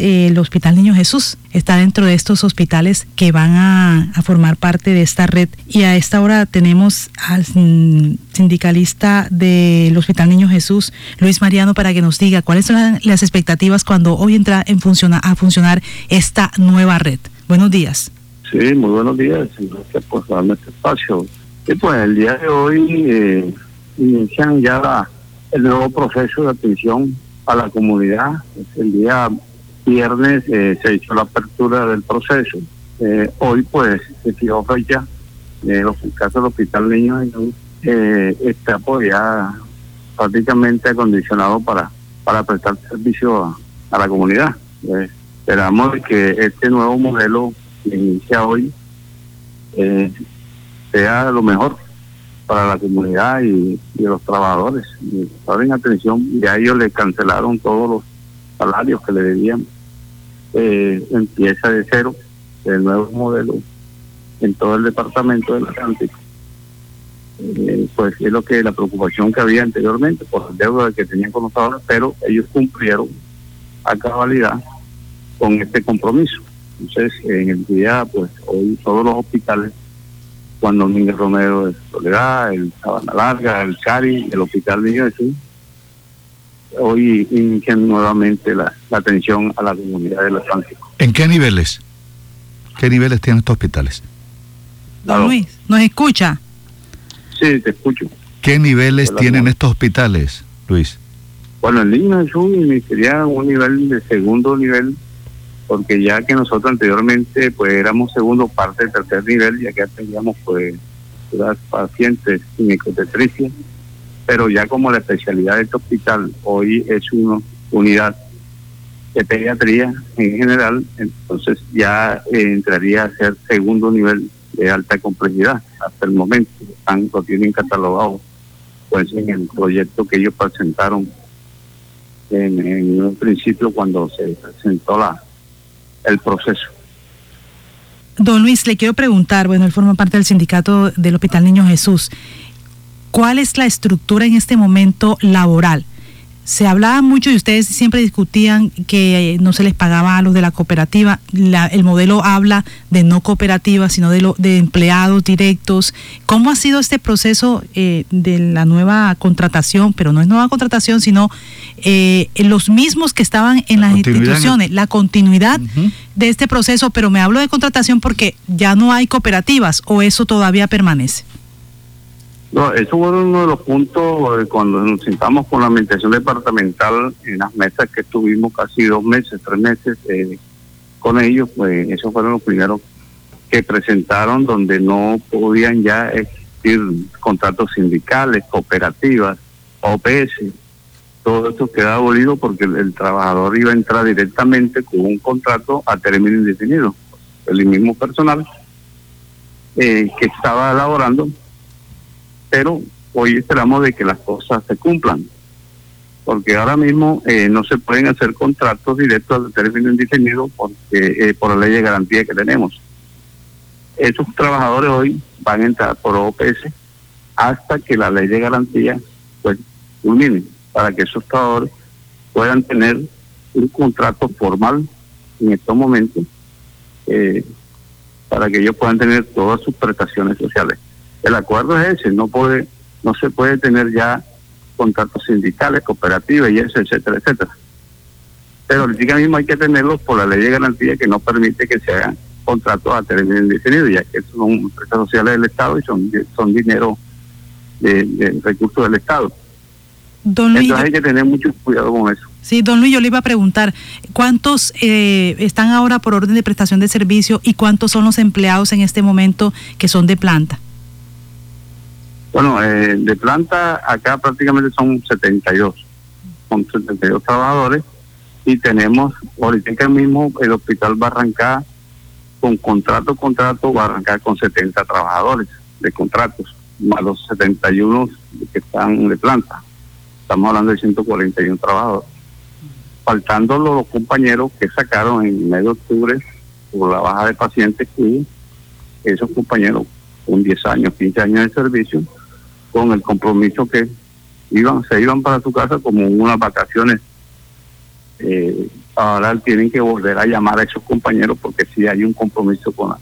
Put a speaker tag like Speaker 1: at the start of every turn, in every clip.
Speaker 1: el Hospital Niño Jesús está dentro de estos hospitales que van a, formar parte de esta red y a esta hora tenemos al sindicalista del Hospital Niño Jesús, Luis Mariano, para que nos diga cuáles son las expectativas cuando hoy entra en a funcionar esta nueva red. Buenos días.
Speaker 2: Sí, muy buenos días. Gracias por darme este espacio. Y pues el día de hoy eh, inician ya el nuevo proceso de atención a la comunidad. el día viernes eh, se hizo la apertura del proceso. Eh, hoy pues se fijó fecha. Eh, el caso del Hospital Niño eh, está pues ya prácticamente acondicionado para, para prestar servicio a, la comunidad. esperamos que este nuevo modelo que inicia hoy sea lo mejor para la comunidad y, los trabajadores. Y, atención, ya ellos le cancelaron todos los salarios que le debían eh, empieza de cero el nuevo modelo en todo el departamento del Atlántico. Eh, pues es lo que la preocupación que había anteriormente por el deuda que tenían con trabajadores, pero ellos cumplieron a cabalidad con este compromiso. Entonces, en el día, pues hoy todos los hospitales, Juan Domínguez Romero de Soledad, el Sabana Larga, el Cari, el Hospital Niño Jesús, hoy inician nuevamente la, atención a la comunidad del Atlántico.
Speaker 3: ¿En qué niveles? ¿Qué niveles tienen estos hospitales?
Speaker 1: Don Luis, ¿nos escucha?
Speaker 2: Sí, te escucho.
Speaker 3: ¿Qué niveles tienen estos hospitales, Luis?
Speaker 2: Bueno, el Niño Jesús sería un nivel de segundo nivel, porque ya que nosotros anteriormente pues éramos segundo parte del tercer nivel, ya que teníamos pues las pacientes sin ecotetricia pero ya como la especialidad de este hospital hoy es una unidad de pediatría en general, entonces ya eh, entraría a ser segundo nivel de alta complejidad hasta el momento. Lo tienen catalogado pues en el proyecto que ellos presentaron en, un principio cuando se presentó la el proceso.
Speaker 1: Don Luis, le quiero preguntar, bueno, él forma parte del sindicato del Hospital Niño Jesús. ¿Cuál es la estructura en este momento laboral? Se hablaba mucho y ustedes siempre discutían que no se les pagaba a los de la cooperativa. el modelo habla de no cooperativa, sino de, lo, de empleados directos. ¿Cómo ha sido este proceso eh, de la nueva contratación? Pero no es nueva contratación, sino eh, los mismos que estaban en las instituciones, la continuidad de este proceso. Pero me hablo de contratación porque ya no hay cooperativas o eso todavía permanece.
Speaker 2: No, eso fue uno de los puntos eh, cuando nos sentamos con la administración departamental en las mesas que estuvimos casi dos meses, tres meses eh, con ellos, pues esos fueron los primeros que presentaron donde no podían ya existir contratos sindicales, cooperativas, OPS. Todo esto queda abolido porque el, trabajador iba a entrar directamente con un contrato a término indefinido. El mismo personal eh, que estaba elaborando pero hoy esperamos de que las cosas se cumplan, porque ahora mismo eh, no se pueden hacer contratos directos de término indefinido porque eh, por la ley de garantía que tenemos. Esos trabajadores hoy van a entrar por OPS hasta que la ley de garantía pues culmine, para que esos trabajadores puedan tener un contrato formal en estos momentos eh, para que ellos puedan tener todas sus prestaciones sociales. El acuerdo es ese, no puede, no se puede tener ya contratos sindicales, cooperativas y eso, etcétera, etcétera. Pero ahorita mismo hay que tenerlos por la ley de garantía que no permite que se hagan contratos a término indefinido, ya que son empresas sociales del Estado y son, son dinero de, recursos del Estado. Don Luis, Entonces hay que tener mucho cuidado con eso.
Speaker 1: Sí, don Luis, yo le iba a preguntar, ¿cuántos eh, están ahora por orden de prestación de servicio y cuántos son los empleados en este momento que son de planta?
Speaker 2: Bueno, eh, de planta acá prácticamente son 72, son 72 trabajadores y tenemos ahorita mismo el hospital Barranca con contrato contrato Barranca con 70 trabajadores de contratos, más los 71 que están de planta. Estamos hablando de 141 trabajadores. Faltando los compañeros que sacaron en medio de octubre por la baja de pacientes que esos compañeros con 10 años, 15 años de servicio, con el compromiso que iban se iban para su casa como unas vacaciones eh, ahora tienen que volver a llamar a esos compañeros porque sí hay un compromiso con la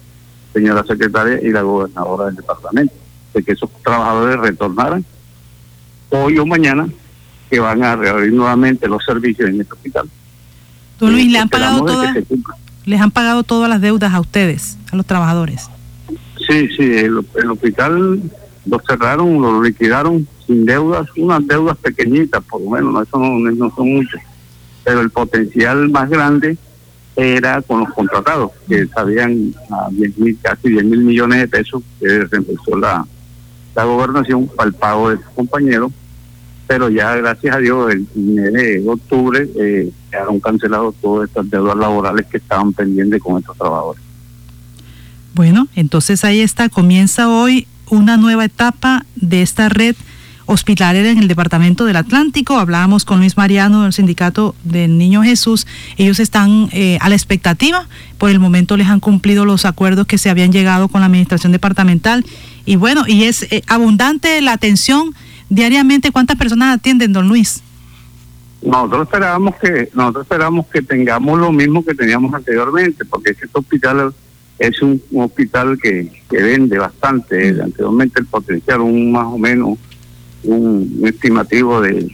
Speaker 2: señora secretaria y la gobernadora del departamento de que esos trabajadores retornaran hoy o mañana que van a reabrir nuevamente los servicios en este hospital.
Speaker 1: Don Luis, ¿le han pagado todas, les han pagado todas las deudas a ustedes, a los trabajadores?
Speaker 2: Sí, sí, el, hospital lo cerraron, lo liquidaron sin deudas, unas deudas pequeñitas, por lo menos, eso no, no son muchas, pero el potencial más grande era con los contratados, que sabían a 10 mil, casi 10 mil millones de pesos que reemplazó la, la gobernación para el pago de sus compañeros, pero ya gracias a Dios el mes de octubre eh, quedaron cancelados todas estas deudas laborales que estaban pendientes con estos trabajadores.
Speaker 1: Bueno, entonces ahí está, comienza hoy una nueva etapa de esta red hospitalaria en el Departamento del Atlántico. Hablábamos con Luis Mariano del Sindicato del Niño Jesús. Ellos están eh, a la expectativa. Por el momento les han cumplido los acuerdos que se habían llegado con la Administración Departamental. Y bueno, y es eh, abundante la atención diariamente. ¿Cuántas personas atienden, don Luis?
Speaker 2: Nosotros esperábamos que nosotros esperamos que tengamos lo mismo que teníamos anteriormente, porque este hospital es un, hospital que, que, vende bastante. Anteriormente el potencial, un más o menos un, estimativo de,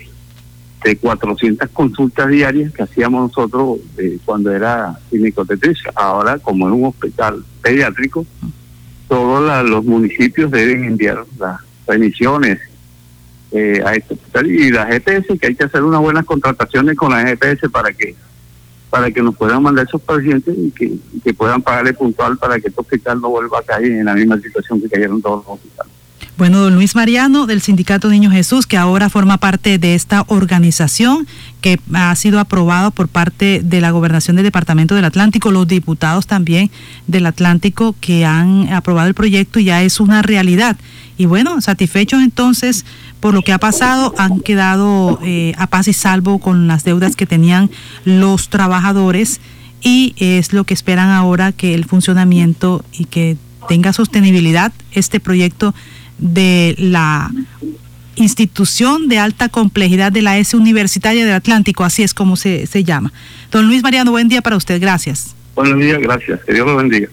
Speaker 2: de 400 consultas diarias que hacíamos nosotros eh, cuando era ginecotetricia. Ahora, como es un hospital pediátrico, todos los municipios deben enviar las remisiones eh, a este hospital y la GPS, que hay que hacer unas buenas contrataciones con la GPS para que para que nos puedan mandar esos pacientes y que, que puedan pagarle puntual para que este hospital no vuelva a caer en la misma situación que cayeron todos los hospitales.
Speaker 1: Bueno, don Luis Mariano del Sindicato Niño Jesús, que ahora forma parte de esta organización que ha sido aprobado por parte de la gobernación del Departamento del Atlántico, los diputados también del Atlántico que han aprobado el proyecto ya es una realidad. Y bueno, satisfechos entonces por lo que ha pasado, han quedado eh, a paz y salvo con las deudas que tenían los trabajadores y es lo que esperan ahora que el funcionamiento y que tenga sostenibilidad este proyecto de la institución de alta complejidad de la S Universitaria del Atlántico, así es como se, se llama. Don Luis Mariano, buen día para usted, gracias.
Speaker 2: Buenos días, gracias. Que Dios lo bendiga.